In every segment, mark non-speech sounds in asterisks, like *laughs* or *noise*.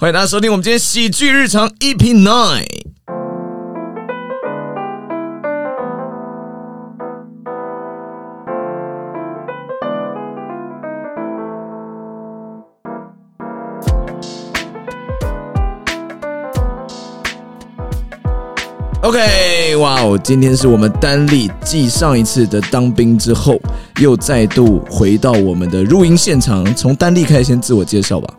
欢迎大家收听我们今天喜剧日常 EP Nine。OK，哇哦！今天是我们丹立继上一次的当兵之后，又再度回到我们的录音现场。从丹立开始，先自我介绍吧。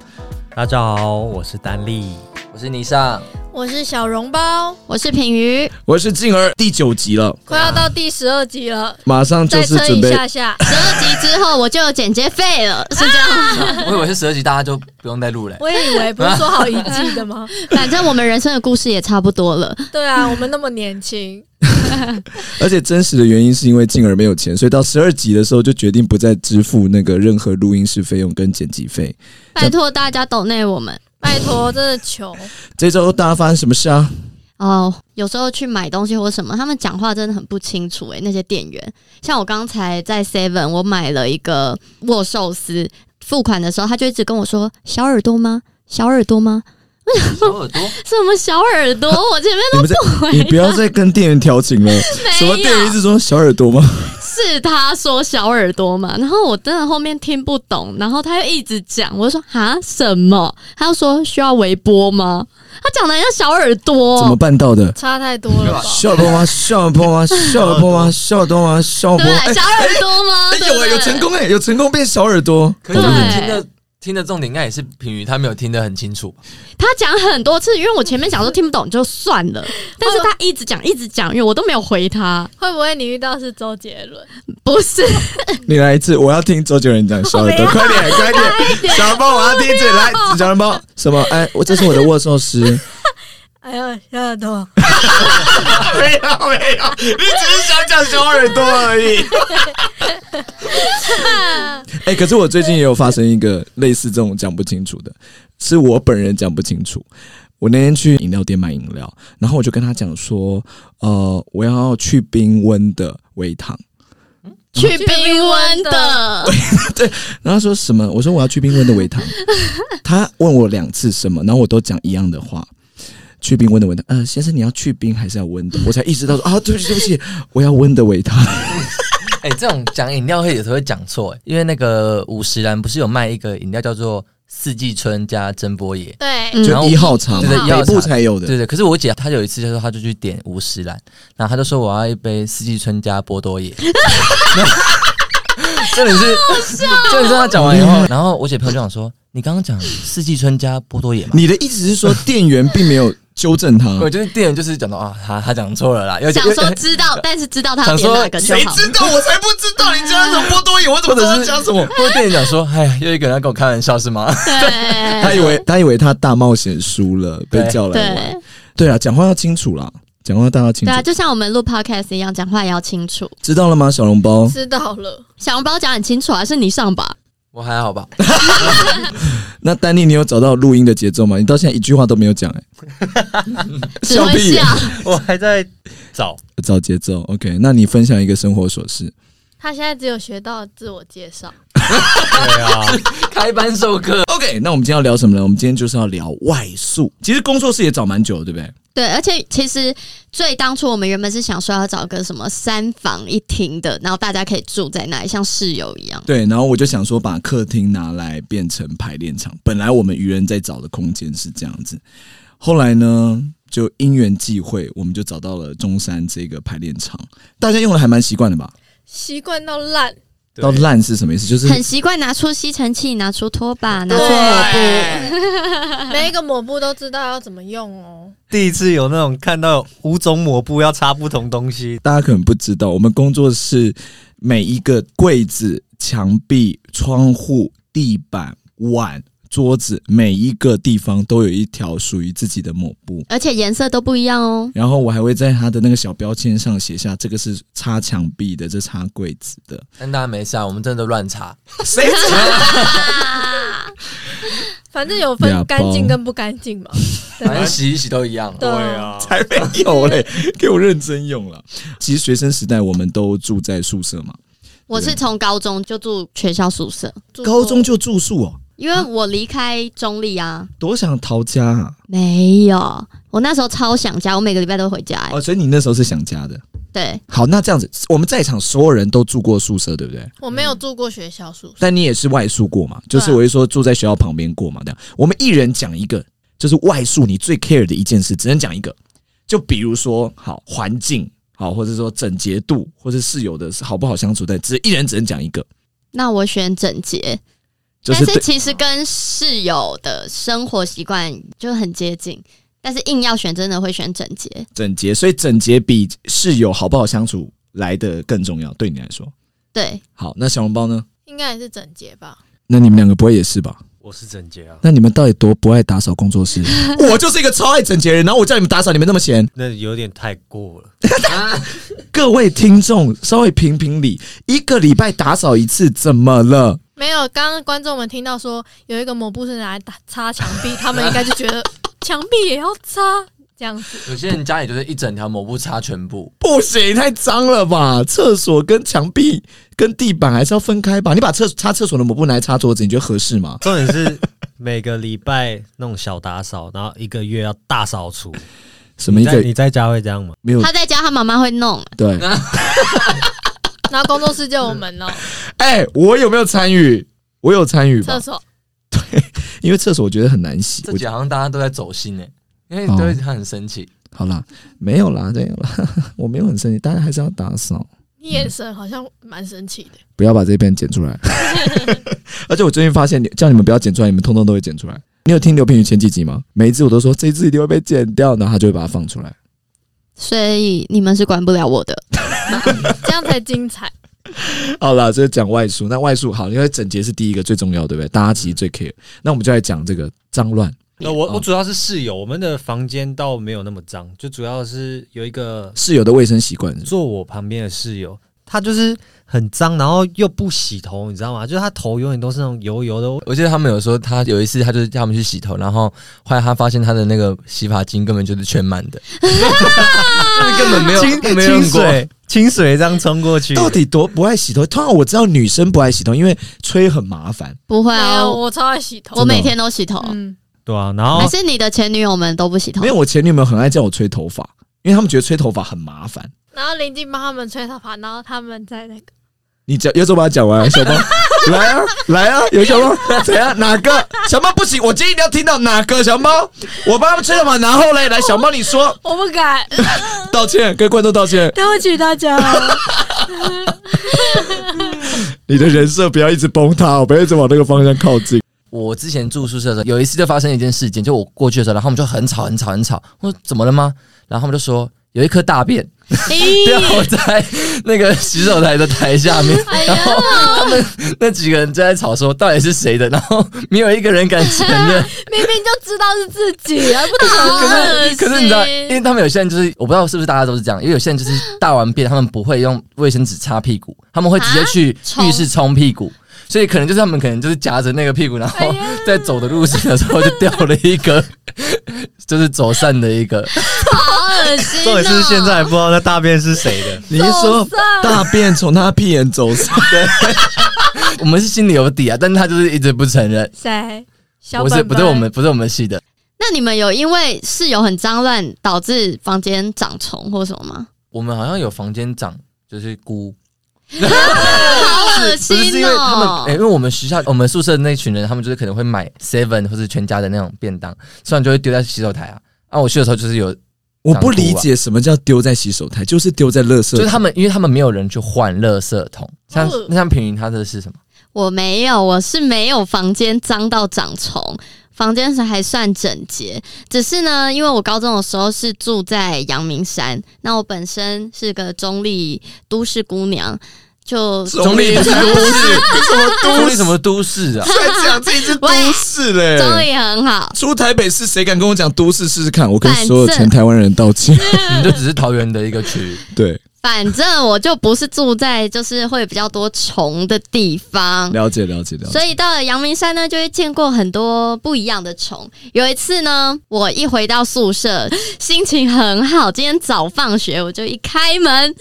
大家好，我是丹力，我是尼尚。我是小笼包，我是品瑜，我是静儿，第九集了，快要到第十二集了，马上就是再撑一下下，十二集之后我就有剪接费了，*laughs* 是这样吗。我以为是十二集，大家就不用再录了。我也以为不是说好一季的吗？*laughs* 反正我们人生的故事也差不多了。对啊，我们那么年轻，*laughs* 而且真实的原因是因为静儿没有钱，所以到十二集的时候就决定不再支付那个任何录音室费用跟剪辑费。拜托大家懂内我们。拜托，真的求！这周大家发生什么事啊？哦，有时候去买东西或什么，他们讲话真的很不清楚诶，那些店员，像我刚才在 Seven，我买了一个握寿司，付款的时候他就一直跟我说：“小耳朵吗？小耳朵吗？”小耳朵？*laughs* 什么小耳朵？我前面都不回。你不要再跟店员调情了。*laughs* 什么店员一直说小耳朵吗？是他说小耳朵嘛，然后我真的后面听不懂，然后他又一直讲，我就说啊什么？他又说需要微波吗？他讲的像小耳朵，怎么办到的？差太多了。小耳朵吗？小耳朵吗？小耳朵吗？小耳朵吗？小耳朵？小耳朵吗？有有成功哎，有成功变小耳朵。可是你听的。听的重点应该也是平鱼，他没有听得很清楚。他讲很多次，因为我前面讲说听不懂就算了，*laughs* 但是他一直讲一直讲，因为我都没有回他。会不会你遇到是周杰伦？不是，*laughs* 你来一次，我要听周杰伦讲小耳朵，快点 *laughs* 快点，小包我要听一次，来小人包什么？哎，我这是我的握寿司。哎呀，小耳朵，没有没有，你只是想讲小耳朵而已。*laughs* 哎，可是我最近也有发生一个类似这种讲不清楚的，是我本人讲不清楚。我那天去饮料店买饮料，然后我就跟他讲说，呃，我要去冰温的微糖，去冰温的，*laughs* 对。然后说什么？我说我要去冰温的微糖。他问我两次什么，然后我都讲一样的话。去冰温的维他，呃，先生，你要去冰还是要温的？*laughs* 我才意识到说啊，对不起，对不起，我要温的维他。*laughs* 哎，这种讲饮料会有时候会讲错，因为那个五十兰不是有卖一个饮料叫做四季春加真波野，对，就一号茶，对，北部才有的，对对。可是我姐她有一次就说，她就去点五十兰，然后她就说我要一杯四季春加波多野。*laughs* 这里是，这里是他讲完以后，然后我姐朋友就想说，你刚刚讲四季春加波多野，你的意思是说店员并没有。纠正他，*laughs* 我觉得店员就是讲到啊，他他讲错了啦。想说知道，但是知道他点哪个就好。谁知道？我才不知道你加什么波多野，我怎么知道加什么？*laughs* 或者店员讲说，哎呀，又一个人跟我开玩笑是吗？对，他以为他以为他大冒险输了，被叫来玩。对啊，讲话要清楚啦，讲话大家清楚。对啊，就像我们录 podcast 一样，讲话也要清楚。知道了吗，小笼包？知道了，小笼包讲很清楚啊，是你上吧？我还好吧。*laughs* *laughs* 那丹尼，你有找到录音的节奏吗？你到现在一句话都没有讲，哎，*laughs* 笑屁！我还在找找节奏。OK，那你分享一个生活琐事。他现在只有学到自我介绍。对啊，开班授课。OK，那我们今天要聊什么呢？我们今天就是要聊外宿。其实工作室也找蛮久，对不对？对，而且其实最当初我们原本是想说要找个什么三房一厅的，然后大家可以住在那里，像室友一样。对，然后我就想说把客厅拿来变成排练场。本来我们愚人在找的空间是这样子，后来呢就因缘际会，我们就找到了中山这个排练场。大家用的还蛮习惯的吧？习惯到烂。到烂是什么意思？就是很习惯拿出吸尘器，拿出拖把，拿出抹布，每一个抹布都知道要怎么用哦。第一次有那种看到五种抹布要擦不同东西，大家可能不知道，我们工作室每一个柜子、墙壁、窗户、地板、碗。桌子每一个地方都有一条属于自己的抹布，而且颜色都不一样哦。然后我还会在它的那个小标签上写下这个是擦墙壁的，这擦柜子的。但大家没事啊，我们真的都乱擦，*laughs* 谁擦？反正有分干净跟不干净嘛，*laughs* 反正洗一洗都一样。对啊，才没有嘞，*laughs* 给我认真用了。其实学生时代我们都住在宿舍嘛。我是从高中就住学校宿舍，高中就住宿哦。因为我离开中立啊，多想逃家啊！没有，我那时候超想家，我每个礼拜都会回家、欸。哦，所以你那时候是想家的。对，好，那这样子，我们在场所有人都住过宿舍，对不对？我没有住过学校宿舍，但你也是外宿过嘛？就是我是说住在学校旁边过嘛？这样，我们一人讲一个，就是外宿你最 care 的一件事，只能讲一个。就比如说，好环境，好，或者说整洁度，或者室友的好不好相处，但只一人只能讲一个，那我选整洁，就是但是其实跟室友的生活习惯就很接近，但是硬要选，真的会选整洁。整洁，所以整洁比室友好不好相处来的更重要，对你来说。对，好，那小笼包呢？应该也是整洁吧？那你们两个不会也是吧？我是整洁啊，那你们到底多不爱打扫工作室？*laughs* 我就是一个超爱整洁的人，然后我叫你们打扫，你们那么闲。那有点太过了。*laughs* 各位听众，稍微评评理，一个礼拜打扫一次，怎么了？没有，刚刚观众们听到说有一个抹布是拿来打擦墙壁，*laughs* 他们应该就觉得墙壁也要擦这样子。有些人家里就是一整条抹布擦全部，不行，太脏了吧！厕所跟墙壁跟地板还是要分开吧？你把厕擦厕所的抹布拿来擦桌子，你觉得合适吗？重点是每个礼拜那种小打扫，然后一个月要大扫除。什么一个你在你在家会这样吗？没有他在家，他妈妈会弄。对？*laughs* 然后工作室就有门哦，*laughs* 哎、我有没有参与？我有参与吧厕？所 *laughs* 对因为厕所我觉得很难洗。我这集好像大家都在走心哎，因为对他很生气。好啦，没有啦，没有啦，*laughs* 我没有很生气，大家还是要打扫。你眼神好像蛮生气的。不要把这边剪出来。而且我最近发现，叫你们不要剪出来，你们通通都会剪出来。你有听刘品宇前几集吗？每一次我都说这一次一定会被剪掉，然后他就会把它放出来。所以你们是管不了我的。*laughs* 这样才精彩。好啦，这是讲外宿。那外宿好，因为整洁是第一个最重要，对不对？大家其实最 care。那我们就来讲这个脏乱。那我哦我主要是室友，我们的房间倒没有那么脏，就主要是有一个室友的卫生习惯坐我旁边的室友，他就是很脏，然后又不洗头，你知道吗？就是他头永远都是那种油油的。我记得他们有说，他有一次他就是叫他们去洗头，然后后来他发现他的那个洗发精根本就是全满的，*laughs* 就是根本没有清没有用过。清水清水这样冲过去，到底多不爱洗头？通常我知道女生不爱洗头，因为吹很麻烦。不会啊，我我超爱洗头。我每天都洗头。嗯，对啊，然后还是你的前女友们都不洗头没？有，我前女友很爱叫我吹头发，因为他们觉得吹头发很麻烦。然后林静帮他们吹头发，然后他们在那个你讲，有种把它讲完，小猫 *laughs* 来啊，来啊，有小猫怎样？哪个小猫不行？我今天一定要听到哪个小猫？我帮他们吹头发，然后嘞，来小猫你说 *laughs* 我不敢，道歉，跟观众道歉，对不起大家。*laughs* 你的人设不要一直崩塌，我不要一直往那个方向靠近。我之前住宿舍的时候，有一次就发生一件事件，就我过去的时候，然后他们就很吵很吵很吵，我说怎么了吗？然后他们就说有一颗大便 *laughs* *laughs* 掉在那个洗手台的台下面，*laughs* 哎然后他们那几个人就在吵说到底是谁的，然后没有一个人敢承认。明明就知道是自己，还不好承认。恶心可是你知道，因为他们有些人就是我不知道是不是大家都是这样，因为有些人就是大完便他们不会用卫生纸擦屁股，他们会直接去浴室冲屁股。所以可能就是他们可能就是夹着那个屁股，然后 *laughs* 在走的路上的时候就掉了一个，*laughs* 就是走散的一个。好恶心、哦！重点是现在还不知道那大便是谁的。你是说大便从他屁眼走散？*laughs* 对？我们是心里有底啊，但是他就是一直不承认。谁？小不是不是我们不是我们系的，那你们有因为室友很脏乱导致房间长虫或什么吗？我们好像有房间长就是菇，好恶心是是心因为他们，哦欸！因为我们学校我们宿舍的那群人，他们就是可能会买 seven 或者全家的那种便当，吃完就会丢在洗手台啊。啊，我去的时候就是有，我不理解什么叫丢在洗手台，就是丢在垃圾。就是他们，因为他们没有人去换垃圾桶，像哦那像平云他的是什么？我没有，我是没有房间脏到长虫，房间是还算整洁。只是呢，因为我高中的时候是住在阳明山，那我本身是个中立都市姑娘，就中立不是都市，什么 *laughs* 中立什么都市啊？*laughs* 在讲自己是都市嘞？*laughs* 中立很好。出台北市，谁敢跟我讲都市试试看？我跟所有全台湾人道歉。你就只是桃园的一个区，对，反正我就不是住在就是会比较多虫的地方，了解了解了解。所以到了阳明山呢，就会见过很多不一样的虫。有一次呢，我一回到宿舍，心情很好，今天早放学，我就一开门。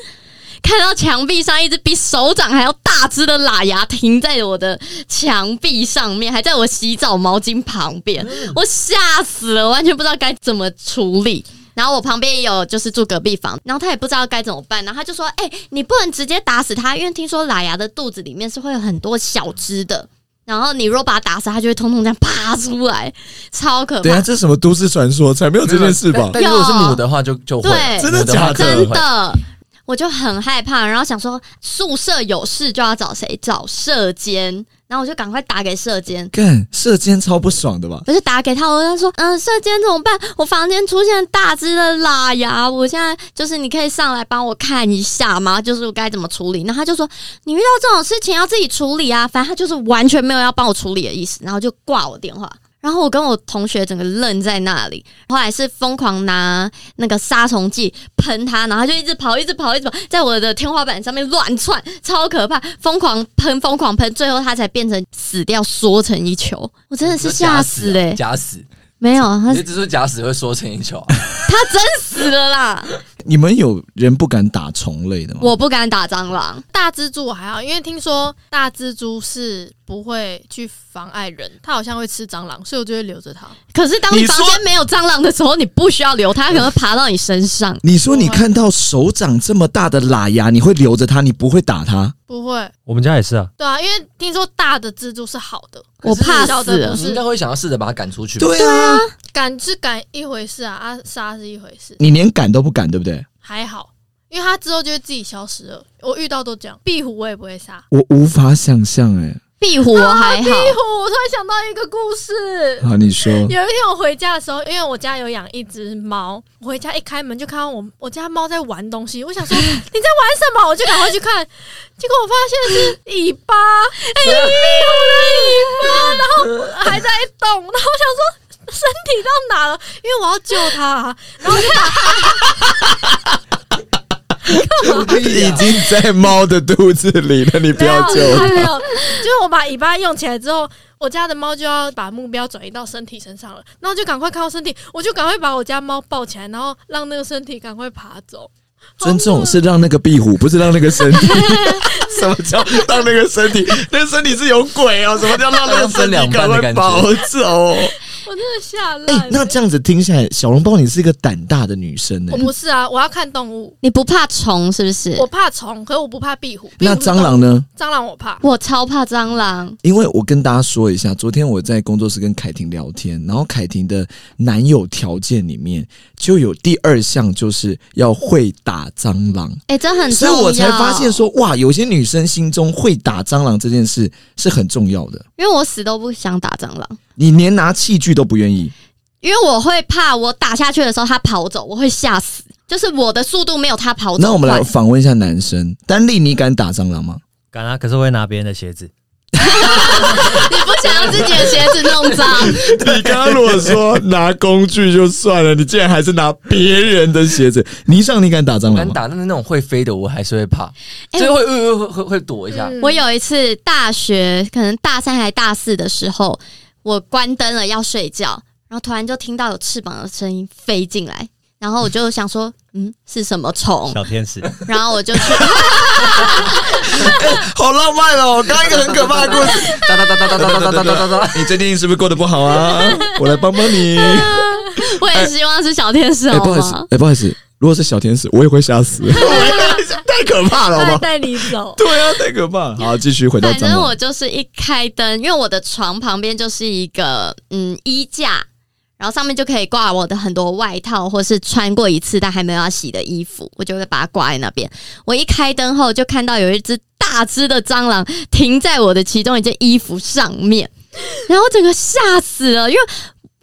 看到墙壁上一只比手掌还要大只的喇牙停在我的墙壁上面，还在我洗澡毛巾旁边，我吓死了，完全不知道该怎么处理。然后我旁边也有就是住隔壁房，然后他也不知道该怎么办，然后他就说：“哎、你不能直接打死它，因为听说喇牙的肚子里面是会有很多小只的，然后你如果把它打死，它就会通通这样爬出来，超可等一下，这是什么都市传说？才没有这件事吧？*laughs* 但如果是母的话就，就会对。真的假的？真的，我就很害怕，然后想说宿舍有事就要找谁？找舍监，然后我就赶快打给社监。干射监超不爽的吧？我就打给他，我就说，嗯、社监怎么办？我房间出现大只的喇牙，我现在就是你可以上来帮我看一下吗？就是我该怎么处理？然后他就说，你遇到这种事情要自己处理啊，反正他就是完全没有要帮我处理的意思，然后就挂我电话。然后我跟我同学整个愣在那里，后来是疯狂拿那个杀虫剂喷它，然后他就一直跑，一直跑，一直跑，在我的天花板上面乱窜，超可怕，疯狂喷，疯狂喷，最后它才变成死掉，缩成一球。我真的是吓死嘞、假死，没有，他你只是假死会缩成一球啊。他真死了啦！你们有人不敢打虫类的吗？我不敢打蟑螂，大蜘蛛我还好，因为听说大蜘蛛是不会去妨碍人，它好像会吃蟑螂，所以我就会留着它。可是当你房间没有蟑螂的时候，你不需要留它，它可能会爬到你身上。你说你看到手掌这么大的喇牙，你会留着它，你不会打它？不会，我们家也是啊，对啊，因为听说大的蜘蛛是好的，我怕死了小的不。是你应该会想要试着把它赶出去。对啊，赶是赶一回事啊，啊杀是一回事，你连赶都不敢，对不对？还好，因为它之后就会自己消失了。我遇到都这样，壁虎我也不会杀。我无法想象哎。壁虎我还好。壁，虎，我突然想到一个故事。好，你说。有一天我回家的时候，因为我家有养一只猫，我回家一开门就看到我我家猫在玩东西，我想说 *laughs* 你在玩什么，我就赶快去看，结果我发现是尾巴，哎、壁虎的尾巴，然后还在动，然后我想说身体到哪了，因为我要救它，然后就把 *laughs* 已经在猫的肚子里了，你不要救它。*laughs* 没有没有，就是我把尾巴用起来之后，我家的猫就要把目标转移到身体身上了，然后就赶快靠身体，我就赶快把我家猫抱起来，然后让那个身体赶快爬走。尊重是让那个壁虎，不是让那个身体。什么叫让那个身体？那个身体是有鬼哦！什么叫让那个身体赶快 *laughs* 跑走？我真的吓哎、烂。那这样子听起来，小笼包你是一个胆大的女生呢、我不是啊，我要看动物，你不怕虫是不是？我怕虫，可是我不怕壁虎。那？蟑螂呢？蟑螂我怕。我超怕蟑螂，因为我跟大家说一下，昨天我在工作室跟凯婷聊天，然后凯婷的男友条件里面就有第二项，就是要会打蟑螂，哎、这很重要。所以我才发现，说，哇，有些女生心中会打蟑螂这件事是很重要的。因为我死都不想打蟑螂，你连拿器具都不愿意，因为我会怕我打下去的时候他跑走，我会吓死。就是我的速度没有他跑走。那我们来访问一下男生，丹丽，你敢打蟑螂吗？敢啊，可是我会拿别人的鞋子。*laughs* 你不想要自己的鞋子弄脏？你刚刚如果说拿工具就算了，你竟然还是拿别人的鞋子。倪尚，你敢打蟑螂吗？敢打，但是那种会飞的我还是会怕，哎所以会呃会会会躲一下。嗯我有一次大学可能大三还大四的时候，我关灯了要睡觉，然后突然就听到有翅膀的声音飞进来，然后我就想说，*laughs* 嗯，是什么虫？小天使，然后我就去，*laughs* 好浪漫哦！刚刚一个很可怕的故事。哒哒哒哒哒哒哒哒哒哒哒。你最近是不是过得不好啊？我来帮帮你。*laughs* 我也希望是小天使，哎、好不好意思吗？，哎、不好意思，如果是小天使，我也会吓死，*laughs* 太可怕了，好吗？带你走。对啊，太可怕。好，继续回到反正我。就是一开灯，因为我的床旁边就是一个嗯衣架，然后上面就可以挂我的很多外套或是穿过一次但还没有要洗的衣服，我就会把它挂在那边。我一开灯后就看到有一只大只的蟑螂停在我的其中一件衣服上面，然后整个吓死了，因为。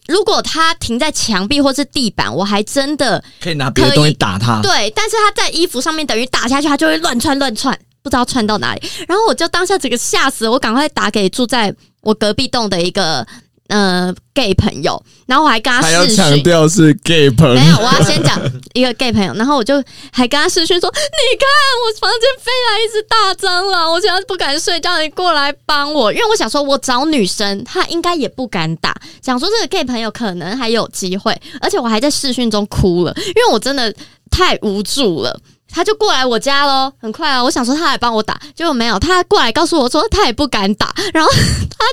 如果它停在墙壁或是地板，我还真的可以拿别的东西打它。对，但是它在衣服上面等于打下去，它就会乱窜乱窜，不知道窜到哪里。然后我就当下整个吓死，我赶快打给住在我隔壁栋的一个呃 gay 朋友，然后我还跟他还要视讯。强调是 gay 朋没有，友。我要先讲一个 gay 朋友，然后我就还跟他视讯说：“你看，我房间飞来一只大蟑螂，我现在不敢睡觉，你过来帮我。”因为我想说，我找女生，她应该也不敢打，想说这个 gay 朋友可能还有机会，而且我还在视讯中哭了，因为我真的太无助了。他就过来我家喽，很快啊！我想说他来帮我打，结果没有，他过来告诉我说他也不敢打，然后他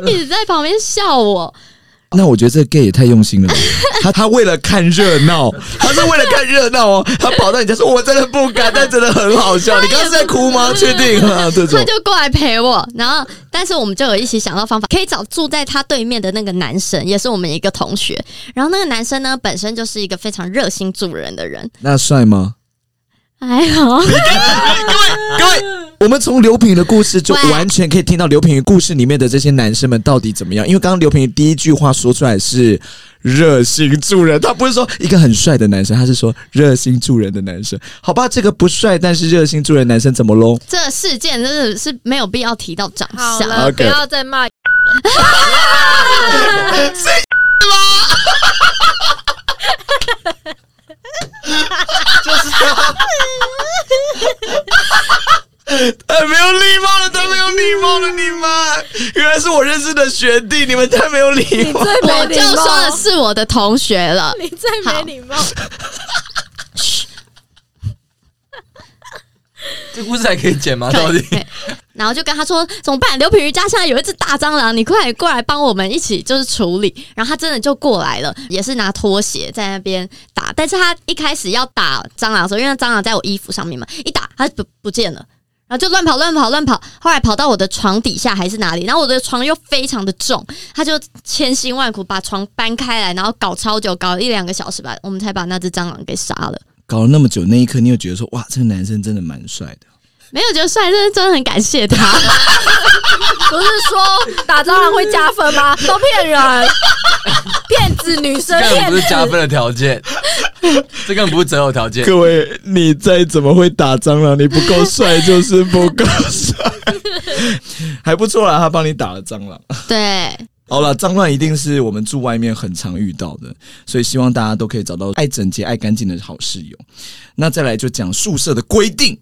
就一直在旁边笑我。那我觉得这个 gay 也太用心了吧，*laughs* 他他为了看热闹，他是为了看热闹哦，他跑到你家说我真的不敢，但真的很好笑。你刚刚是在哭吗？确定啊？*laughs* 这种他就过来陪我，然后但是我们就有一起想到方法，可以找住在他对面的那个男生，也是我们一个同学。然后那个男生呢，本身就是一个非常热心助人的人，那帅吗？还好。各位，各位我们从刘品瑜的故事就完全可以听到刘品瑜故事里面的这些男生们到底怎么样。因为刚刚刘品瑜第一句话说出来是热心助人，他不是说一个很帅的男生，他是说热心助人的男生。好吧，这个不帅但是热心助人的男生怎么喽？这个事件真的是没有必要提到长相。不要再骂。*laughs* *laughs* 太 *laughs* 没有礼貌了，太没有礼貌了，你们原来是我认识的学弟，你们太没有礼貌。最没礼我就说貌的，是我的同学了。你最没礼貌。这故事还可以剪吗？到底？以然后就跟他说怎么办？刘品瑜家现在有一只大蟑螂，你快过来帮我们一起就是处理。然后他真的就过来了，也是拿拖鞋在那边打。但是他一开始要打蟑螂的时候，因为蟑螂在我衣服上面嘛，一打它不不见了。然后就乱跑乱跑乱跑，后来跑到我的床底下还是哪里，然后我的床又非常的重，他就千辛万苦把床搬开来，然后搞超久，搞了一两个小时吧，我们才把那只蟑螂给杀了。搞了那么久，那一刻你有觉得说，哇，这个男生真的蛮帅的。没有觉得帅，真的真的很感谢他。*laughs* 不是说打蟑螂会加分吗？都骗人，骗子女生这根本骗不是加分。的条件，这根本不是择偶条件。各位，你再怎么会打蟑螂，你不够帅就是不够帅，*laughs* 还不错啦，他帮你打了蟑螂。对，好了，脏乱一定是我们住外面很常遇到的，所以希望大家都可以找到爱整洁、爱干净的好室友。那再来就讲宿舍的规定，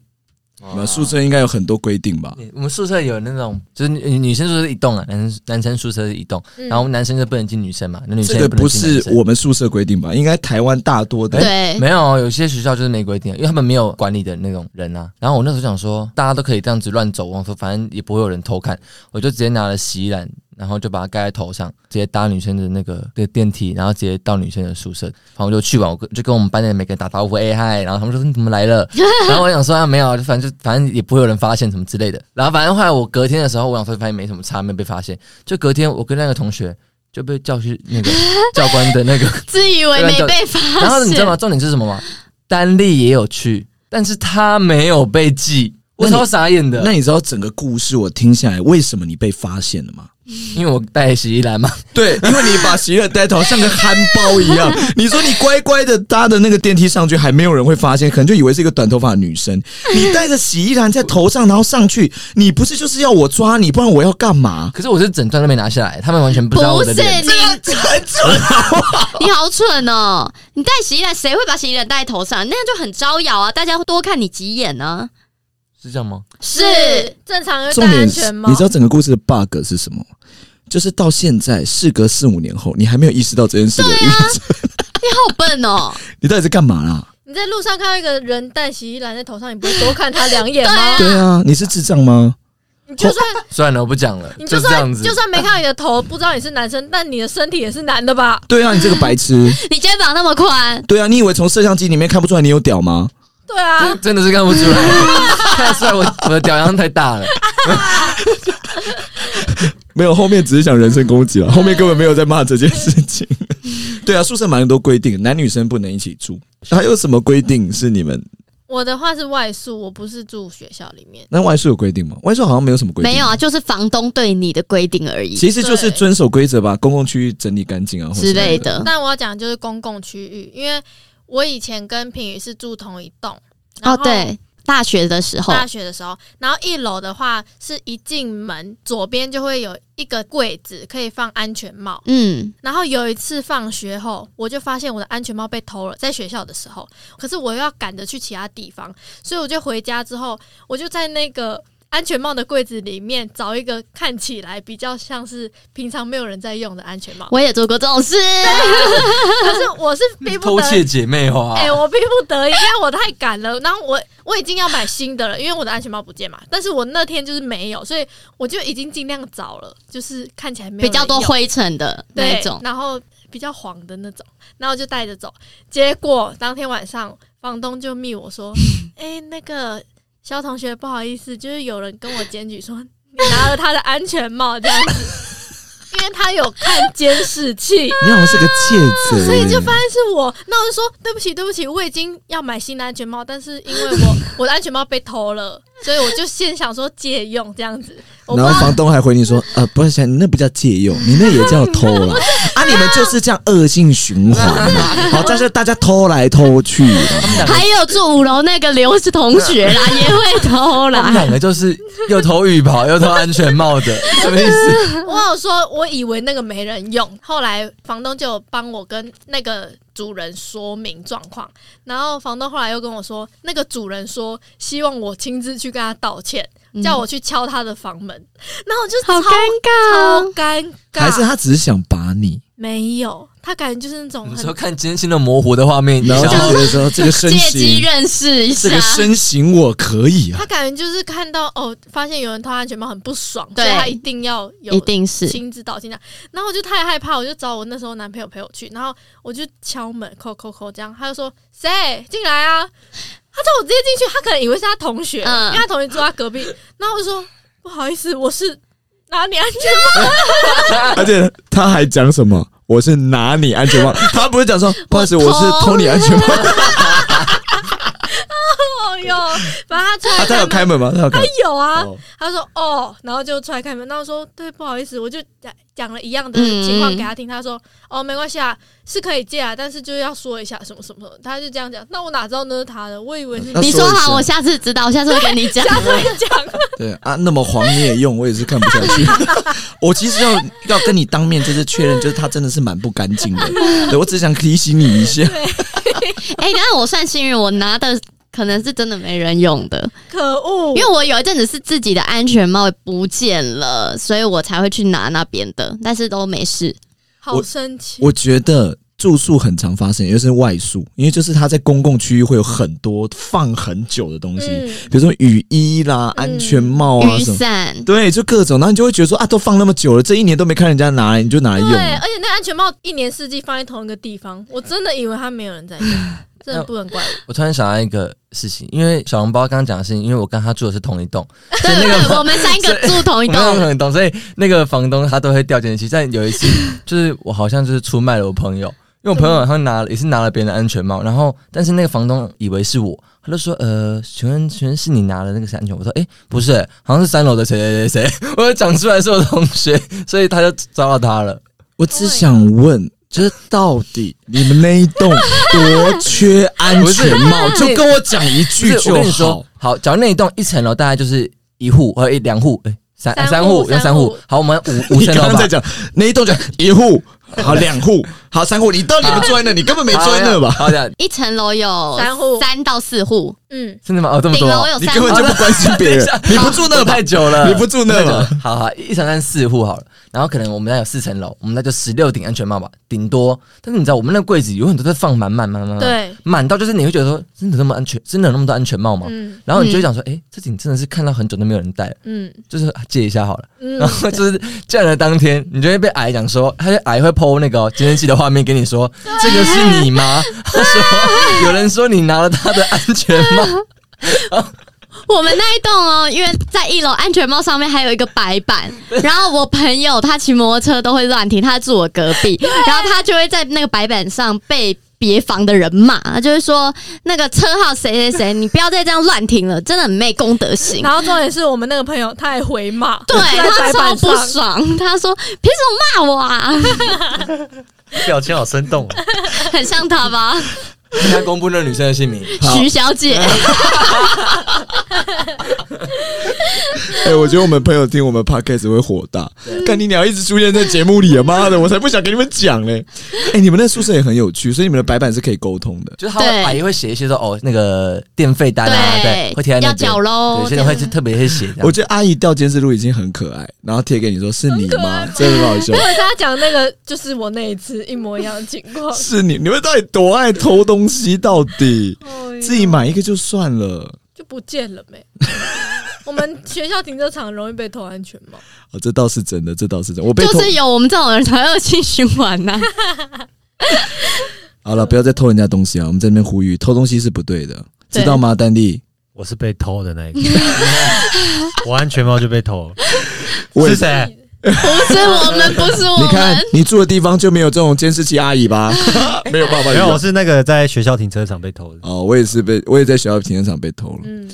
你们宿舍应该有很多规定吧？我们宿舍有那种，就是女女生宿舍一栋啊，男生男生宿舍是一栋，嗯然后男生就不能进女生嘛，那女生这个不进男生是我们宿舍规定吧？应该台湾大多的。对没有，有些学校就是没规定，因为他们没有管理的那种人啊。然后我那时候想说，大家都可以这样子乱走，我说反正也不会有人偷看，我就直接拿了洗衣篮，然后就把它盖在头上，直接搭女生的那个那个电梯，然后直接到女生的宿舍。然后我就去完，我跟就跟我们班的每个人打招呼，哎、嗨，然后他们说你怎么来了？*laughs* 然后我想说啊没有啊，就反正就反正也不会有人发现什么之类的。然后反正后来我隔天的时候，我想说发现没什么差，没被发现。就隔天我跟那个同学就被叫去那个 *laughs* 教官的那个自以为没被发现。然后你知道吗？重点是什么吗？丹丽也有去，但是他没有被记，我超傻眼的。那你知道整个故事我听下来，为什么你被发现了吗？*laughs* 因为我带洗衣篮嘛，对，因为你把洗衣篮戴头像个憨包一样。*laughs* 你说你乖乖的搭的那个电梯上去，还没有人会发现，可能就以为是一个短头发的女生。你带着洗衣篮在头上，然后上去，你不是就是要我抓你，不然我要干嘛？可是我是整段都没拿下来，他们完全不知道我不是。你，很蠢好不好你好蠢哦！你戴洗衣篮，谁会把洗衣篮戴在头上？那样就很招摇啊！大家会多看你几眼呢、是这样吗？是正常人戴重点是，安全帽。你知道整个故事的 bug 是什么？就是到现在，事隔四五年后，你还没有意识到这件事的。你好笨哦！*laughs* 你到底在干嘛啦？你在路上看到一个人戴洗衣篮在头上，你不会多看他两眼吗？*laughs* 对啊，你是智障吗？你就算算了，我不讲了，你就。算就算没看到你的头，不知道你是男生，但你的身体也是男的吧？对啊，你这个白痴。*laughs* 你肩膀那么宽，对啊，你以为从摄像机里面看不出来你有屌吗？对啊真，的是看不出来，*laughs* 看得出来我我的屌样太大了。*laughs* 没有，后面只是想人身攻击了，后面根本没有在骂这件事情。*laughs* 对啊，宿舍蛮多规定，男女生不能一起住。还有什么规定是你们？我的话是外宿，我不是住学校里面。那外宿有规定吗？外宿好像没有什么规定，没有啊，就是房东对你的规定而已其实就是遵守规则吧，公共区域整理干净啊，之类的。的。但我要讲的就是公共区域，因为我以前跟品宇是住同一栋。然哦，后对，大学的时候，大学的时候，然后一楼的话是一进门左边就会有一个柜子可以放安全帽。嗯，然后有一次放学后，我就发现我的安全帽被偷了，在学校的时候，可是我又要赶着去其他地方，所以我就回家之后，我就在那个安全帽的柜子里面找一个看起来比较像是平常没有人在用的安全帽。我也做过这种事，可是我是逼不得偷窃姐妹花哎、，我逼不得已，因为我太赶了。然后我我已经要买新的了，因为我的安全帽不见嘛。但是我那天就是没有，所以我就已经尽量找了，就是看起来没有比较多灰尘的那种。然后比较黄的那种，然后就带着走。结果当天晚上，房东就密我说：“ *laughs* 哎、那个肖同学，不好意思，就是有人跟我检举说 *laughs* 你拿了他的安全帽这样子，因为他有看监视器。*laughs* ”你好像是个戒指，所以就发现是我，那我就说对不起，对不起，我已经要买新的安全帽，但是因为我我的安全帽被偷了，所以我就先想说借用这样子。然后房东还回你说，呃，不是，你那不叫借用，你那也叫偷啦。*laughs* 啊！你们就是这样恶性循环嘛。*laughs* 好，但是大家偷来偷去，还有住五楼那个刘是同学啦，*laughs* 也会偷他们啦。两个就是又偷浴袍又偷安全帽的，什么意思？我有说，我以为那个没人用，后来房东就有帮我跟那个主人说明状况，然后房东后来又跟我说，那个主人说希望我亲自去跟他道歉，叫我去敲他的房门，然后我就超好尴尬超哦，尴尬，还是他只是想把你，没有，他感觉就是那种你很说看艰辛的模糊的画面，然后就说 *laughs* 这个身借机形，认识一下这个。身形我可以啊他。感觉就是看到哦，发现有人偷安全帽很不爽，所对以他一定要有一定是亲自道歉这样。然后我就太害怕，我就找我那时候男朋友陪我去，然后我就敲门，扣扣扣，这样他就说谁进来啊？他叫我直接进去，他可能以为是他同学，嗯因为他同学住他隔壁。然后我就说不好意思，我是拿你安全帽，*laughs* 而且他还讲什么？我是拿你安全帽，*laughs* 他不是讲说不好意思，我是偷你安全帽。哦哟，*laughs* 反正他出啊，他有开门，吗？他有他。有啊，哦他说哦，然后就出来开门，然后说对，不好意思，我就讲讲了一样的情况给他听。他说哦，没关系啊，是可以借啊，但是就是要说一下什么什么什么。他就这样讲，那我哪知道那是他的？我以为是那你你说好，我下次知道，我下次会跟你讲。*laughs* 下次讲。对啊，那么黄你也用，我也是看不下去。*laughs* 我其实要要跟你当面就是确认，就是他真的是蛮不干净的。对我只想提醒你一下。哎，那我算幸运，我拿的可能是真的没人用的，可恶！因为我有一阵子是自己的安全帽不见了，所以我才会去拿那边的，但是都没事。好生气。我觉得住宿很常发生，尤其是外宿，因为就是他在公共区域会有很多放很久的东西，嗯，比如说雨衣啦、安全帽啊雨。伞，对，就各种，然后你就会觉得说啊，都放那么久了，这一年都没看人家拿来，你就拿来用对，而且那安全帽一年四季放在同一个地方，我真的以为他没有人在用，*laughs* 真的不能怪我。我突然想到一个事情，因为小笼包刚刚讲的事情，因为我跟他住的是同一栋，*laughs* 所以对那个，我们三个住同一我们栋，同一栋，所以那个房东他都会调监视器。但有一次，就是我好像就是出卖了我朋友，因为我朋友好像拿了也是拿了别人的安全帽，然后但是那个房东以为是我，他就说呃，请问请问是你拿了那个安全帽？我说诶，不是、好像是三楼的谁谁谁谁，我就讲出来是我同学，所以他就抓到他了。我只想问，就是到底你们那一栋多缺安全帽？就跟我讲一句就我跟你说好。，好，假如那一栋一层楼大概就是一户和一两户，哎，三三户三户，三户户。好，我们五五你层楼吧刚刚在。讲那一栋讲一户，好两户，好三户，你到底有没有住在那？你根本没住在那吧？好的，一层楼有三户三到四户，嗯，真的吗？哦，这么多哦。顶楼有三你根本就。不关心别人，*laughs* 你不住那吧太？久了，你不住那吧？好好，一层三四户好了，然后可能我们家有四层楼，我们那就十六顶安全帽吧，顶多。但是你知道，我们那个柜子永远都在放满满满满满，，对，满到就是你会觉得说，真的那么安全，真的有那么多安全帽吗？嗯然后你就会想说，哎、这顶真的是看到很久都没有人戴了，嗯就是啊借一下好了。嗯然，后就是这样的当天，你就会被矮讲说，他就矮会 PO 那个监视器的画面给你说，这个是你吗？*laughs* 他说有人说你拿了他的安全帽，*laughs* 我们那一栋哦，因为在一楼安全帽上面还有一个白板，然后我朋友他骑摩托车都会乱停，他住我隔壁，然后他就会在那个白板上被。别房的人骂，他就会说那个车号谁谁谁，你不要再这样乱停了，真的很没公德心。然后重点是我们那个朋友他还回骂，对他超白板不，爽，他说凭什么骂我啊？*laughs* *laughs* 表情好生动啊。*laughs* 很像他吧？现在公布那个女生的姓名，徐小姐，哎、我觉得我们朋友听我们 podcast 会火大，看你俩一直出现在节目里啊！妈的，我才不想给你们讲嘞！哎、你们那宿舍也很有趣，所以你们的白板是可以沟通的。就是他阿姨会写一些说哦那个电费单啊，对，会贴在那要边缴喽对，，现在会特别会写。我觉得阿姨调监视录已经很可爱，然后贴给你说是你吗？真的很好笑因。*laughs* 为他讲那个就是我那一次一模一样的情况，是你，你们到底多爱偷东西？到底哎呦自己买一个就算了，就不见了没。*laughs* 我们学校停车场容易被偷安全帽，哦，这倒是真的，这倒是真的。我被偷就是有我们这种人才恶性循环呐、*laughs* 好了，不要再偷人家东西啊！我们在那边呼吁，偷东西是不对的，对知道吗？丹弟，我是被偷的那一个，*laughs* 我安全帽就被偷了，我是谁？*laughs* 不是我们，不是我你看，你住的地方就没有这种监视器阿姨吧？*laughs* 没有办法，没有，我是那个在学校停车场被偷的。哦，我也是被，我也在学校停车场被偷了。嗯，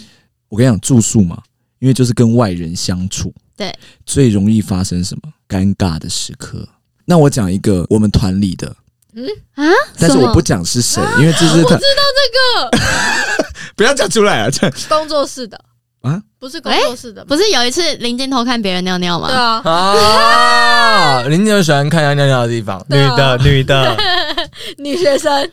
我跟你讲，住宿嘛，因为就是跟外人相处，对，最容易发生什么尴尬的时刻。那我讲一个我们团里的，嗯啊，但是我不讲是谁，因为这是他我知道这个 *laughs* 不要讲出来啊！这工作室的啊，不是工作室的吗，不是有一次林静偷看别人尿尿吗？对啊，啊，林姐喜欢看人家尿尿的地方，女的，女的，*laughs* 女学生。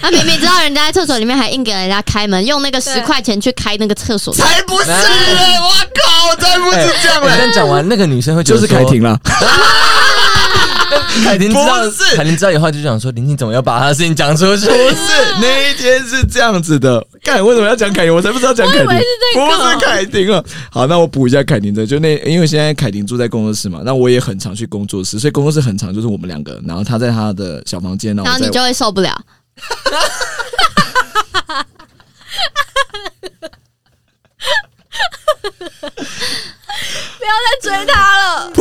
他明明知道人家在厕所里面，还硬给人家开门，用那个十对块钱去开那个厕所。才不是嘞！*laughs* 我靠，才不是这样讲完那个女生会觉得说就是凯，婷啦，*laughs* *laughs* 凯婷知道不是，凯婷知道以后就想说，林静怎么要把他的事情讲出去？不是那一天是这样子的。干，为什么要讲凯婷？我才不知道讲凯婷，不是凯婷啊。好，那我补一下凯婷的，就那因为现在凯婷住在工作室嘛，那我也很常去工作室，所以工作室很长，就是我们两个，然后他在他的小房间，然后你就会受不了。*laughs* 不要再追他了，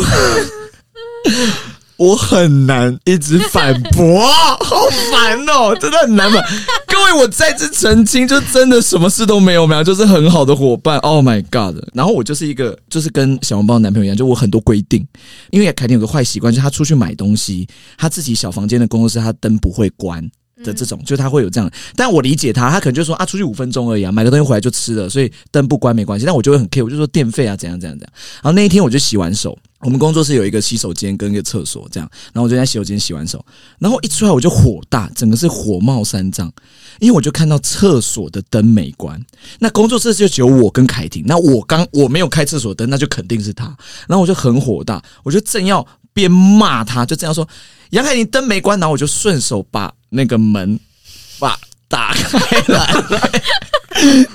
我很难一直反驳，*laughs* 好烦哦，真的很难嘛。各位，我再次澄清，就真的什么事都没有，没有，就是很好的伙伴。Oh my god！然后我就是一个，就是跟小红包男朋友一样，就我很多规定，因为凯婷有个坏习惯，就是他出去买东西，他自己小房间的工作室，他灯不会关。的这种，就他会有这样，但我理解他，他可能就说啊，出去五分钟而已啊，买个东西回来就吃了，所以灯不关没关系。但我就会很 care，我就说电费啊，怎样怎样怎样。然后那一天我就洗完手，我们工作室有一个洗手间跟一个厕所这样，然后我就在洗手间洗完手，然后一出来我就火大，整个是火冒三丈，因为我就看到厕所的灯没关，那工作室就只有我跟凯婷，那我刚我没有开厕所灯，那就肯定是他，然后我就很火大，我就正要边骂他，就这样说杨凯婷灯没关，然后我就顺手把那个门把打开来。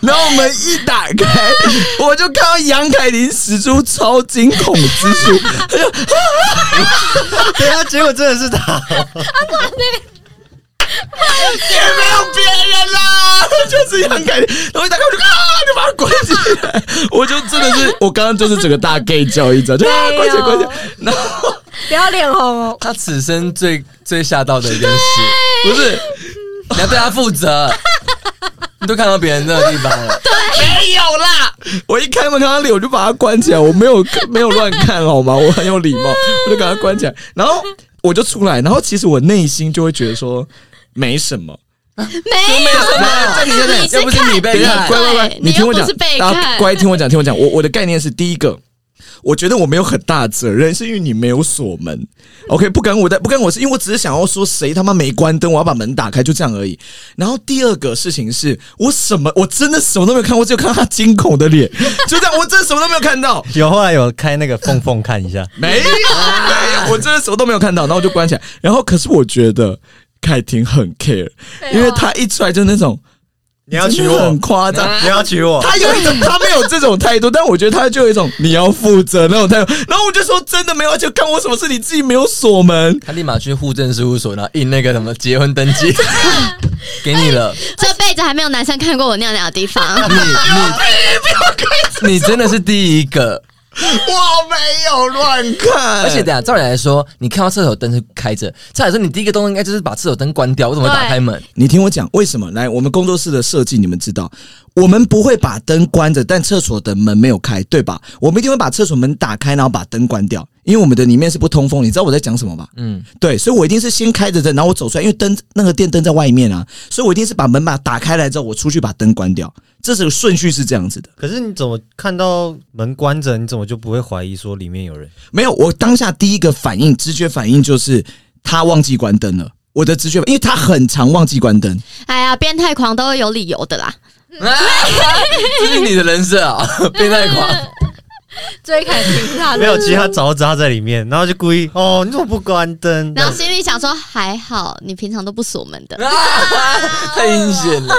然后门一打开，我就看到杨凯琳使出超惊恐之术，对啊，结果真的是他，也没有别人啦，就是杨凯琳。然后一打开我就啊，就把他关起来。我就真的是，我刚刚就是整个大 gay 叫一招，就啊关起来关起来。然后不要脸红哦。他此生最最吓到的一件事，不是你要对他负责。你都看到别人那个地方了，对没有啦，我一开门看到脸，我就把它关起来，我没有 *laughs* 没有乱看好吗？我很有礼貌，*laughs* 我就把它关起来，然后我就出来，然后其实我内心就会觉得说没什么。没有啦，这你真的你是又不是你被看，乖乖乖，你听我讲大家乖听我讲，听我讲。我我的概念是第一个，我觉得我没有很大责任，是因为你没有锁门。OK，不干我的，不干我是因为我只是想要说谁他妈没关灯，我要把门打开，就这样而已。然后第二个事情是我什么，我真的什么都没有看我，只有看到他惊恐的脸，*laughs* 就这样，我真的什么都没有看到。有后来有开那个缝缝看一下，*laughs* 没有，没有，我真的什么都没有看到，然后我就关起来。然后，可是我觉得凯婷很 care，因为他一出来就那种你要娶我很，夸张。你要娶我，他有一种，*laughs* 他没有这种态度，但我觉得他就有一种你要负责那种态度。然后我就说真的没有，而且干我什么事，你自己没有锁门。他立马去户政事务所，然后印那个什么结婚登记，*laughs* 给你了。这辈子还没有男生看过我尿尿的地方。你你 *laughs* 你真的是第一个，*laughs* 我没有乱看，而且等下照理来说，你看到厕所灯是开着，照理说你第一个动作应该就是把厕所灯关掉，我怎么会打开门？你听我讲，为什么？来，我们工作室的设计，你们知道，我们不会把灯关着，但厕所的门没有开，对吧？我们一定会把厕所门打开，然后把灯关掉，因为我们的里面是不通风，你知道我在讲什么吧？嗯，对，所以我一定是先开着灯，然后我走出来，因为灯那个电灯在外面啊，所以我一定是把门把打开来之后，我出去把灯关掉，这是个顺序是这样子的。可是你怎么看到门关着，你怎么就不会怀疑说里面有人？没有，我当下第一个反应，直觉反应就是他忘记关灯了。我的直觉，因为他很常忘记关灯，哎呀，变态狂都是有理由的啦。*laughs* 这是你的人设啊，变态狂。追凯婷是他没有，其实他早知道他在里面，然后就故意哦，你怎么不关灯？然后心里想说，还好你平常都不锁门的。*laughs* 太阴险了。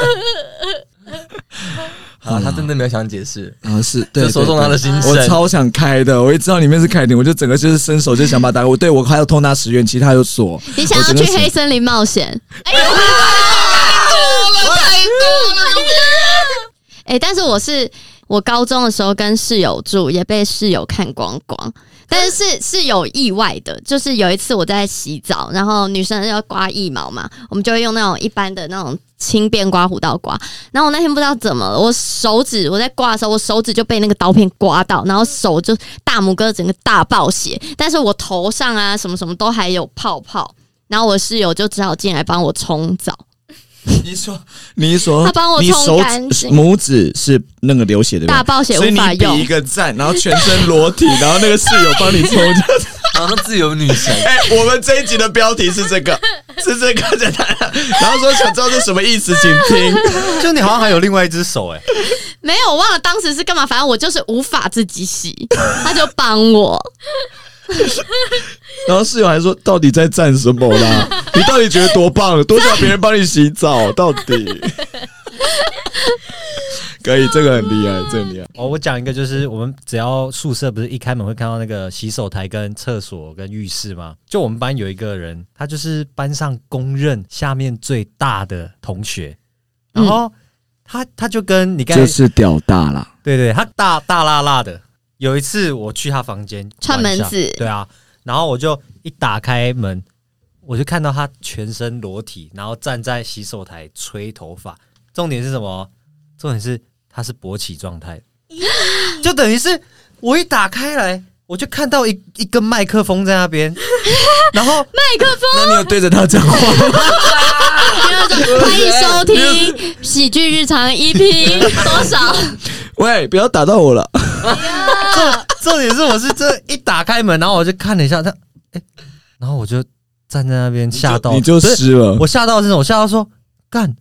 *laughs* 好，他真的没有想解释，啊，是对，就说中他的心声。我超想开的，我一知道里面是凯婷，我就整个就是伸手就想把它打开。我对我还要偷拿十元，其他有锁。你想要去黑森林冒险？哎呀，太多了，太多了 *laughs* 哎，但是我是我高中的时候跟室友住，也被室友看光光。但是是有意外的，就是有一次我在洗澡，然后女生要刮腋毛嘛，我们就会用那种一般的那种轻便刮胡刀刮。然后我那天不知道怎么了，我手指我在刮的时候，我手指就被那个刀片刮到，然后手就大拇哥整个大爆血，但是我头上啊什么什么都还有泡泡。然后我室友就只好进来帮我冲澡。*laughs* 你说，你说，他帮我你手冲干指净拇指是那个流血的，大爆血所以你比无法用一个赞，然后全身裸体，然后那个室友帮你冲。好像自由女神，*laughs* 哎、我们这一集的标题是这个，*laughs* 是这个简单的。然后说想知道是什么意思，请听。就你好像还有另外一只手哎、没有，我忘了当时是干嘛，反正我就是无法自己洗，他就帮我。然后室友还说：“到底在赞什么啦？你到底觉得多棒？多叫别人帮你洗澡？到底？” *laughs* 可以，这个很厉害，这个很厉害。哦，我讲一个，就是我们只要宿舍不是一开门会看到那个洗手台、跟厕所、跟浴室吗？就我们班有一个人，他就是班上公认下面最大的同学，然后他他就跟你刚才就是屌大啦，对对，他大大辣辣的。有一次我去他房间串门子对啊，然后我就一打开门，我就看到他全身裸体，然后站在洗手台吹头发。重点是什么？重点是他是勃起状态，就等于是我一打开来，我就看到一一根麦克风在那边，*laughs* 然后麦克风那你有对着他讲话吗？*laughs* 欢迎收听《喜剧日常》EP *laughs* 多少？喂，不要打到我了。重点是我是这一打开门，然后我就看了一下他，哎、然后我就站在那边吓到，你就湿了。我吓到是什么？我吓到说干，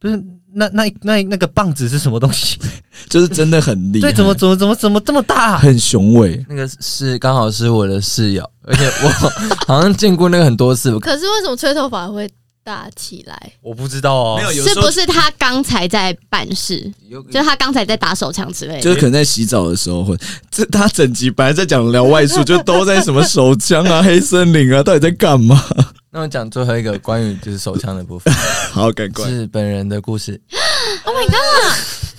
不是那那那那个棒子是什么东西？*laughs* 就是真的很厉害。对，怎么怎么怎么怎么这么大？很雄伟？那个是刚好是我的室友，而且我 *laughs* 好像见过那个很多次。可是为什么吹头发会大起来？我不知道哦，没有，有时候是不是他刚才在办事？有就是他刚才在打手枪之类的。就是可能在洗澡的时候，会这他整集本来在讲聊外宿，就都在什么手枪啊、黑森林啊，到底在干嘛？那我讲最后一个关于就是手枪的部分，*laughs* 好，赶快，是本人的故事。*gasps* Oh my god！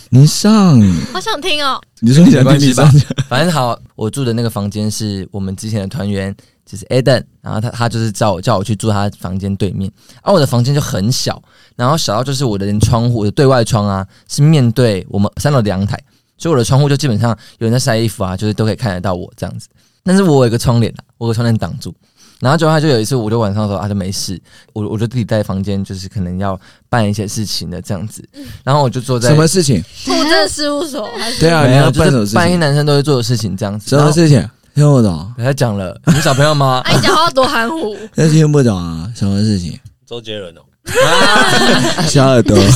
你上，好想听哦。你说你想听你上，反正好，我住的那个房间是我们之前的团员，就是 Eden，然后他他就是叫我叫我去住他房间对面，而、我的房间就很小，然后小到就是我的连窗户我的对外窗啊是面对我们三楼的阳台，所以我的窗户就基本上有人在晒衣服啊，就是都可以看得到我这样子。但是我有一个窗帘啊，我有个窗帘挡住。然后就他就有一次，我就晚上的时候他就没事，我我就自己在房间，就是可能要办一些事情的这样子，然后我就坐在什么事情？户政事务所还是对啊，没有你要办什么就是办一些？男生都会做的事情这样子。什么事情？听不懂，不要讲了，你小朋友吗？*laughs* 哎，你讲话多含糊。那听不懂啊？什么事情？周杰伦哦，*laughs* 小耳朵，*laughs*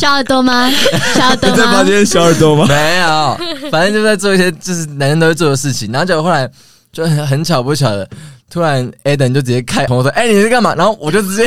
小耳朵吗？小耳朵吗在房？间小耳朵吗？没有，反正就在做一些就是男人都会做的事情。然后结果后来就很很巧不巧的，突然 Eden 就直接开口说：“哎、你在干嘛？”然后我就直接，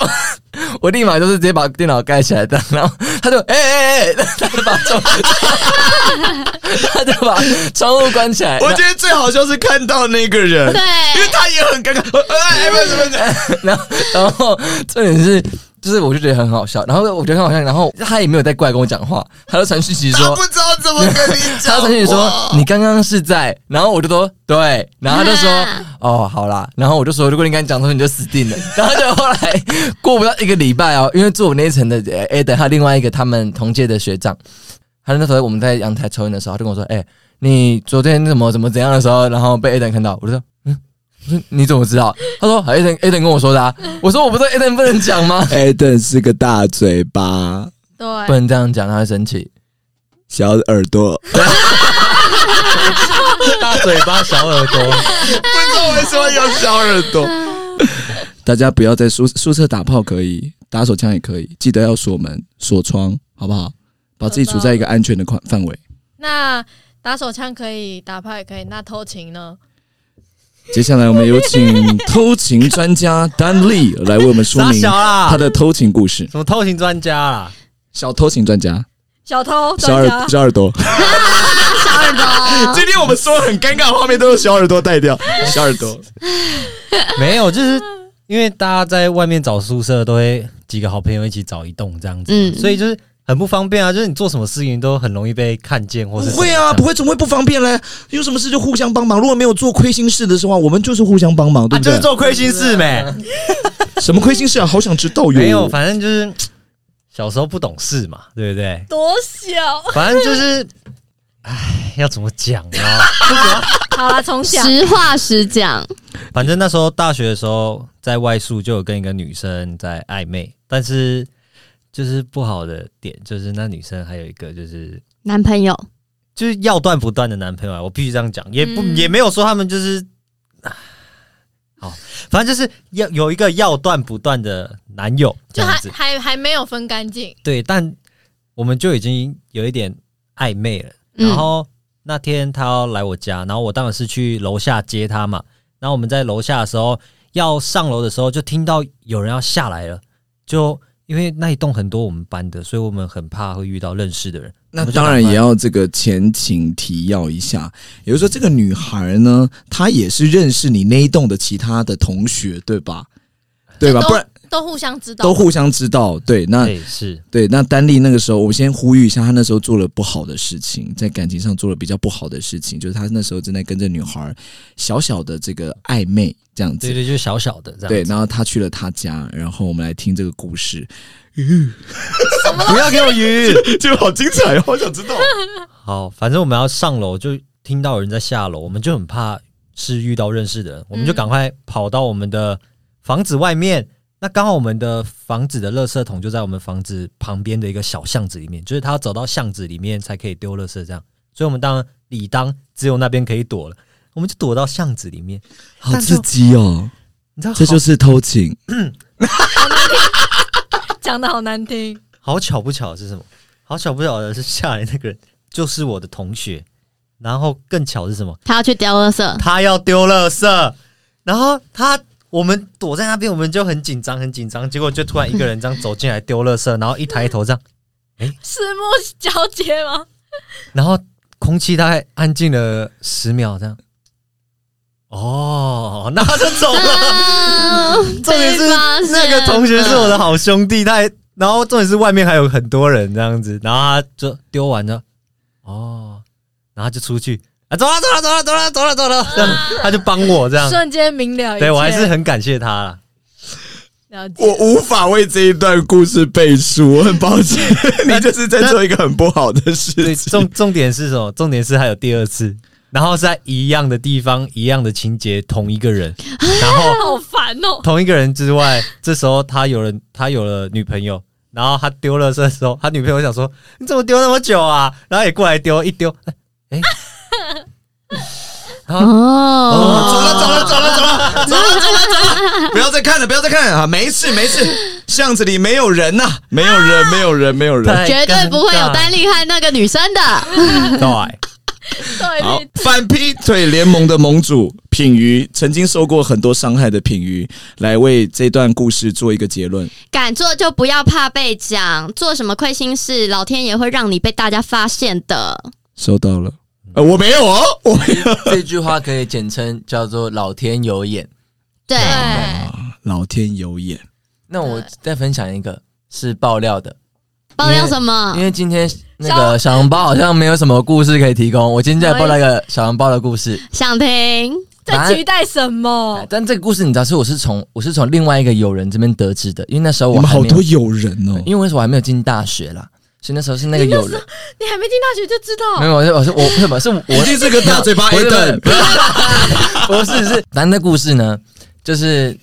*laughs* 我立马就是直接把电脑盖起来的。然后他就哎哎哎，他就把窗，*laughs* 他就把窗户关起来。我觉得最好笑是看到那个人，对，因为他也很尴尬。哎，不是不是，*laughs* 然后，然后重点是，就是我就觉得很好笑，然后我觉得很好笑，然后他也没有再过来跟我讲话，他就传讯息说，他不知道怎么跟你讲 *laughs* 他讲。传讯息说你刚刚是在，然后我就说对，然后他就说啊哦好啦，然后我就说如果你敢讲错你就死定了，*laughs* 然后就后来过不到一个礼拜哦，因为住我那一层的呃 A 的，还有另外一个他们同届的学长，他那时候我们在阳台抽烟的时候，他就跟我说，哎、你昨天怎么怎么怎样的时候，然后被 Aden 看到，我就说你怎么知道？他说 Aden Aden 跟我说的、啊，我说我不是 Aden 不能讲吗？？Aden 是个大嘴巴，对不，能这样讲，他会生气。小耳朵。*laughs* 大嘴巴小耳朵，不知道为什么有小耳朵。大家不要在宿宿舍打炮，可以打手枪也可以，记得要锁门、锁窗，好不好？把自己处在一个安全的范范围。那打手枪可以，打炮也可以，那偷情呢？接下来我们有请偷情专家丹丽来为我们说明他，的偷情故事。什么偷情专家啊？小偷情专家，小偷小耳，小耳朵。*laughs* 小耳朵，*laughs* 今天我们说的很尴尬的画面都是小耳朵带掉，小耳朵。没有，就是因为大家在外面找宿舍都会几个好朋友一起找一栋这样子，嗯所以就是很不方便啊。就是你做什么事情都很容易被看见，或是不会啊，不会，怎么会不方便嘞？有什么事就互相帮忙。如果没有做亏心事的话，我们就是互相帮忙，对啊，不对？就是做亏心事没？*laughs* 什么亏心事啊？好想知道哟。没有，反正就是小时候不懂事嘛，对不对？多小？反正就是，唉，要怎么讲呢？*laughs* 好啦，重讲。实话实讲，反正那时候大学的时候，在外宿就有跟一个女生在暧昧，但是就是不好的点就是那女生还有一个就是男朋友就是要断不断的男朋友啊，我必须这样讲，也不、嗯也没有说他们就是，唉好，反正就是要有一个要断不断的男友这就还样子，还还没有分干净，对，但我们就已经有一点暧昧了。嗯然后那天他要来我家，然后我当然是去楼下接他嘛。然后我们在楼下的时候，要上楼的时候，就听到有人要下来了。就因为那一栋很多我们班的，所以我们很怕会遇到认识的人。那当然也要这个前情提要一下，也就是说，这个女孩呢，她也是认识你那一栋的其他的同学，对吧？对吧？不然都互相知道，都互相知道。对，那对，是对，那丹丽那个时候，我先呼吁一下，她那时候做了不好的事情，在感情上做了比较不好的事情，就是她那时候正在跟这女孩小小的这个暧昧这样子。对对，就是小小的这样子。对，然后他去了他家，然后我们来听这个故事，*laughs* 不要给我鱼。就 *laughs* 好精彩，好想知道。*laughs* 好，反正我们要上楼，就听到有人在下楼，我们就很怕是遇到认识的人，我们就赶快跑到我们的房子外面。那刚好我们的房子的垃圾桶就在我们房子旁边的一个小巷子里面，就是他要走到巷子里面才可以丢垃圾这样。所以我们当然理当只有那边可以躲了，我们就躲到巷子里面。好刺激哦！你知道好，这就是偷情。讲的好难听。好巧不巧的是什么？好巧不巧的是下来那个人就是我的同学，然后更巧的是什么？他要去丢垃圾，他要丢垃圾，然后他我们躲在那边，我们就很紧张，很紧张。结果就突然一个人这样走进来丢垃圾，然后一抬头这样，四目交接吗？然后空气大概安静了十秒，这样。哦，那他就走了。啊 *laughs* 重点是那个同学是我的好兄弟，他还然后重点是外面还有很多人这样子，然后他就丢完了，哦，然后就出去啊，走了走了走了走了走了走了，这样他就帮我这样，瞬间明了。对我还是很感谢他啦。了解。我无法为这一段故事背书，我很抱歉，*laughs* 你就是在做一个很不好的事对，情。重重点是什么？重点是还有第二次，然后是在一样的地方，一样的情节，同一个人，然后好烦哦！同一个人之外，这时候他有了他有了女朋友，然后他丢垃圾的时候，他女朋友想说你怎么丢那么久啊？然后也过来丢，一丢，哎、哦，走了走了走了走了走了走了走了，不要再看了，不要再看了啊！没事没事，巷子里没有人呐、没有人没有人没有人。绝对不会有丹丽和那个女生的。对，对好，反劈腿联盟的盟主品瑜，曾经受过很多伤害的品瑜，来为这段故事做一个结论。敢做就不要怕被讲，做什么亏心事，老天爷会让你被大家发现的。收到了，呃，我没有哦，我没有。*laughs* 这句话可以简称叫做“老天有眼对，对，老天有眼，”。那我再分享一个是爆料的，爆料什么因？为今天那个小笼包好像没有什么故事可以提供，我今天再爆料一个小笼包的故事。想听？在期待什么？但这个故事你知道是我是从我是从另外一个友人这边得知的，因为那时候我们好多友人哦。因为那时候我还没有进大学啦，所以那时候是那个有人，你还没进大学就知道。没，有，我是我是我不是我是我一定是个大嘴巴不 A 是等，不是是，反正那故事呢，就是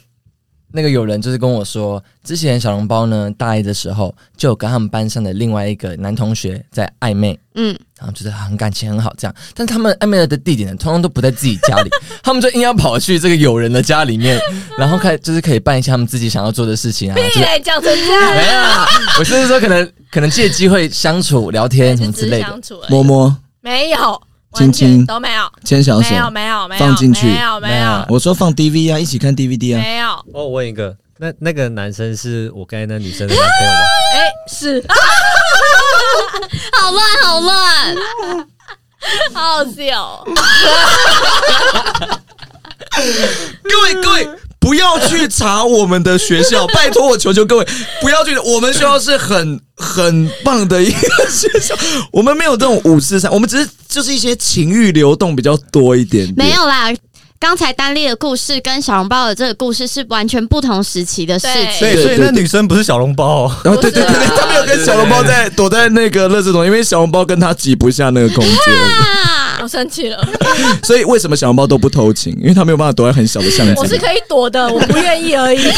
那个有人就是跟我说，之前小笼包呢大一的时候就有跟他们班上的另外一个男同学在暧昧，嗯，然后就是很感情很好这样，但他们暧昧的地点呢，通通都不在自己家里，*laughs* 他们就硬要跑去这个友人的家里面，然后开就是可以办一些他们自己想要做的事情啊，就讲成这样，没有啊，我是说可能可能借机会相处聊天什么之类的，摸摸。没有，亲亲都没有，牵小手。没，有，没有，没有，放进去。没有，没没有。有，我说放 DV 啊，一起看 DVD 啊，没有，我问一个，那那个男生是我刚才那女生的男朋友吗？*laughs* 哎，是，好 *laughs* 乱好乱，好好笑。*laughs* 哦，各位各位。不要去查我们的学校，*laughs* 拜托我求求各位，不要去。我们学校是很很棒的一个学校，我们没有这种五四三，我们只是就是一些情欲流动比较多一点点。没有啦。刚才丹丽的故事跟小笼包的这个故事是完全不同时期的事情。所以那女生不是小笼包哦，然后对对对他没有跟小笼包在躲在那个垃圾桶，因为小笼包跟他挤不下那个空间，啊，我生气了，所以为什么小笼包都不偷情？因为他没有办法躲在很小的巷子。我是可以躲的，我不愿意而已。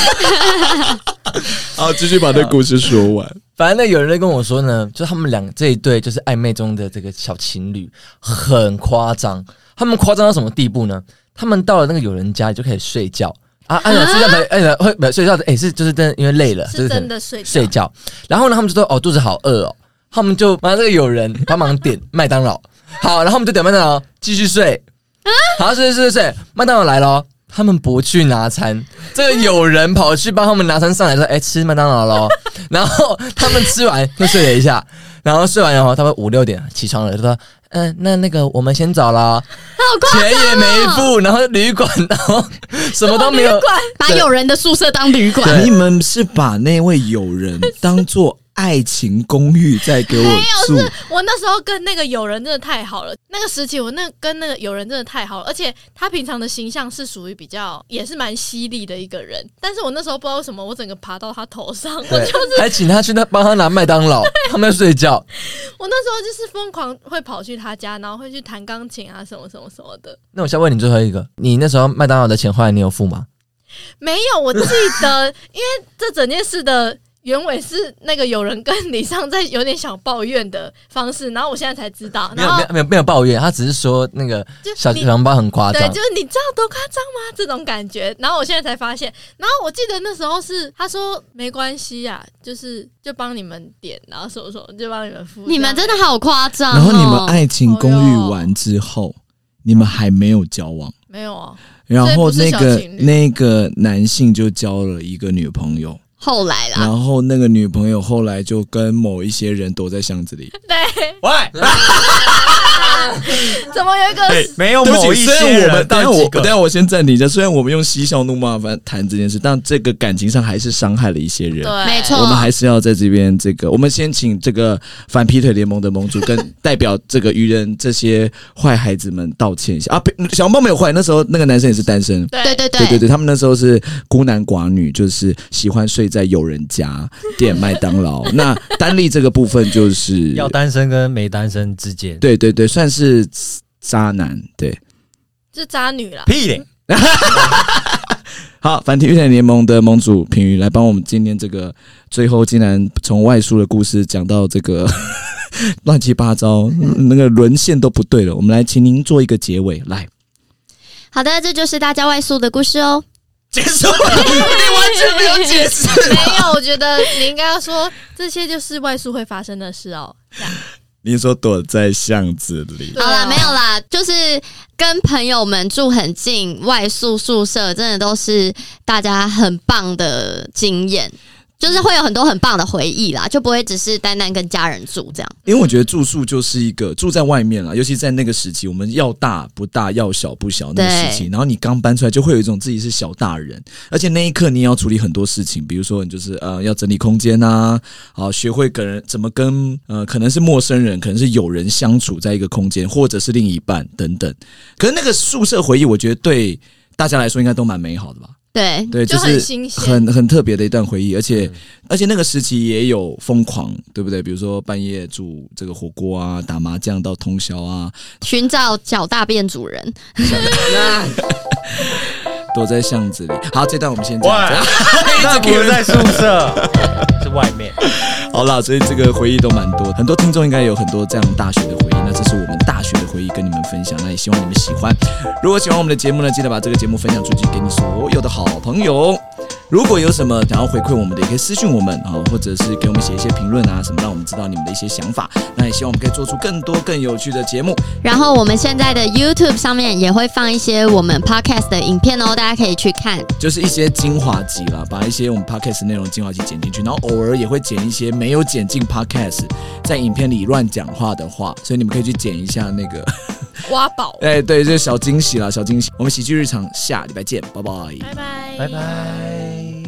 好，继续把这故事说完。反正呢有人在跟我说呢，就他们两这一对就是暧昧中的这个小情侣很夸张，他们夸张到什么地步呢？他们到了那个友人家就可以睡觉。啊，按照睡觉的，按照会没睡觉的，哎、是就是真的因为累了，就是真的睡觉。睡觉。然后呢，他们就说哦肚子好饿哦，他们就马上这个有人帮忙点麦当劳，好，然后我们就点麦当劳继续睡，好睡睡睡睡，麦当劳来了哦。他们不去拿餐，这个有人跑去帮他们拿餐上来说：“哎、吃麦当劳喽。*laughs* ”然后他们吃完又睡了一下，然后睡完然后他们五六点起床了，就说：“嗯、那那个我们先走了，钱也没付，然后旅馆然后什么都没有，把友人的宿舍当旅馆，你们是把那位友人当做爱情公寓在给我住？我那时候跟那个友人真的太好了，那个时期我那跟那个友人真的太好了，而且他平常的形象是属于比较也是蛮犀利的一个人，但是我那时候不知道为什么我整个爬到他头上，我就是，还请他去那帮他拿麦当劳，他们在睡觉。我那时候就是疯狂会跑去他家，然后会去弹钢琴啊什么什么什么的。那我先问你最后一个，你那时候麦当劳的钱后来你有付吗？没有，我记得，因为这整件事的原委是那个有人跟李尚在有点小抱怨的方式，然后我现在才知道，没有没有没有没有抱怨，他只是说那个小小笼包很夸张对，就。是你知道多夸张吗？这种感觉。然后我现在才发现，然后我记得那时候是他说没关系呀、就是就帮你们点，然后什么什么就帮你们付。你们真的的好夸张、哦。然后你们爱情公寓完之后，你们还没有交往，没有啊？然后那个那个男性就交了一个女朋友，后来啦，然后那个女朋友后来就跟某一些人躲在箱子里。*laughs* 对，喂，*laughs* 怎么有一个？没有某一些虽然我们人，等下我等下我先暂停一下，虽然我们用嬉笑怒骂反谈这件事，但这个感情上还是伤害了一些人。对，没错我们还是要在这边这个，我们先请这个反劈腿联盟的盟主跟代表这个愚人这些坏孩子们道歉一下啊！小红包没有坏，那时候那个男生也是单身。对对对对对对，他们那时候是孤男寡女，就是喜欢睡在友人家 *laughs* 点麦当劳。那单立这个部分就是 *laughs* 要单身跟没单身之间，对对对，算是渣男。对，是渣女啦。屁嘞，*laughs* 好，反体育台联盟的盟主品瑜来帮我们今天这个最后竟然从外宿的故事讲到这个乱七八糟，嗯那个沦陷都不对了。我们来请您做一个结尾，来好的，这就是大家外宿的故事哦。结束，*laughs* 你完全没有解释。没有，我觉得你应该要说这些就是外宿会发生的事哦。这样你说躲在巷子里，好啦，没有啦，就是跟朋友们住很近，外宿宿舍真的都是大家很棒的经验，就是会有很多很棒的回忆啦，就不会只是单单跟家人住这样。因为我觉得住宿就是一个住在外面啦，尤其在那个时期，我们要大不大，要小不小那个时期，然后你刚搬出来，就会有一种自己是小大人，而且那一刻你也要处理很多事情，比如说你就是呃要整理空间呐、啊，学会跟人怎么跟呃可能是陌生人，可能是有人相处在一个空间，或者是另一半等等。可是那个宿舍回忆，我觉得对大家来说应该都蛮美好的吧？对，对，就就是很新鲜。很很特别的一段回忆，而且、嗯而且那个时期也有疯狂，对不对？比如说半夜煮这个火锅啊，打麻将到通宵啊，寻找脚大便主人。*laughs* 躲在巷子里。好，这段我们先讲。喂，*laughs* 那不是在宿舍，*laughs* 是外面。*laughs* 好啦，所以这个回忆都蛮多，很多听众应该有很多这样大学的回忆。那这是我们大学的回忆跟你们分享，那也希望你们喜欢。如果喜欢我们的节目呢，记得把这个节目分享出去，给你所有的好朋友。如果有什么想要回馈我们的，也可以私讯我们啊，或者是给我们写一些评论啊，什么让我们知道你们的一些想法。那也希望我们可以做出更多更有趣的节目。然后我们现在的 YouTube 上面也会放一些我们 Podcast 的影片哦，大家可以去看。就是一些精华集啦，把一些我们 podcast 内容精华集剪进去，然后偶尔也会剪一些没有剪进 podcast，在影片里乱讲话的话，所以你们可以去剪一下那个，*laughs* 挖宝，*laughs* 哎，对，就是小惊喜啦，小惊喜。我们喜剧日常下礼拜见，拜拜。拜拜，拜拜。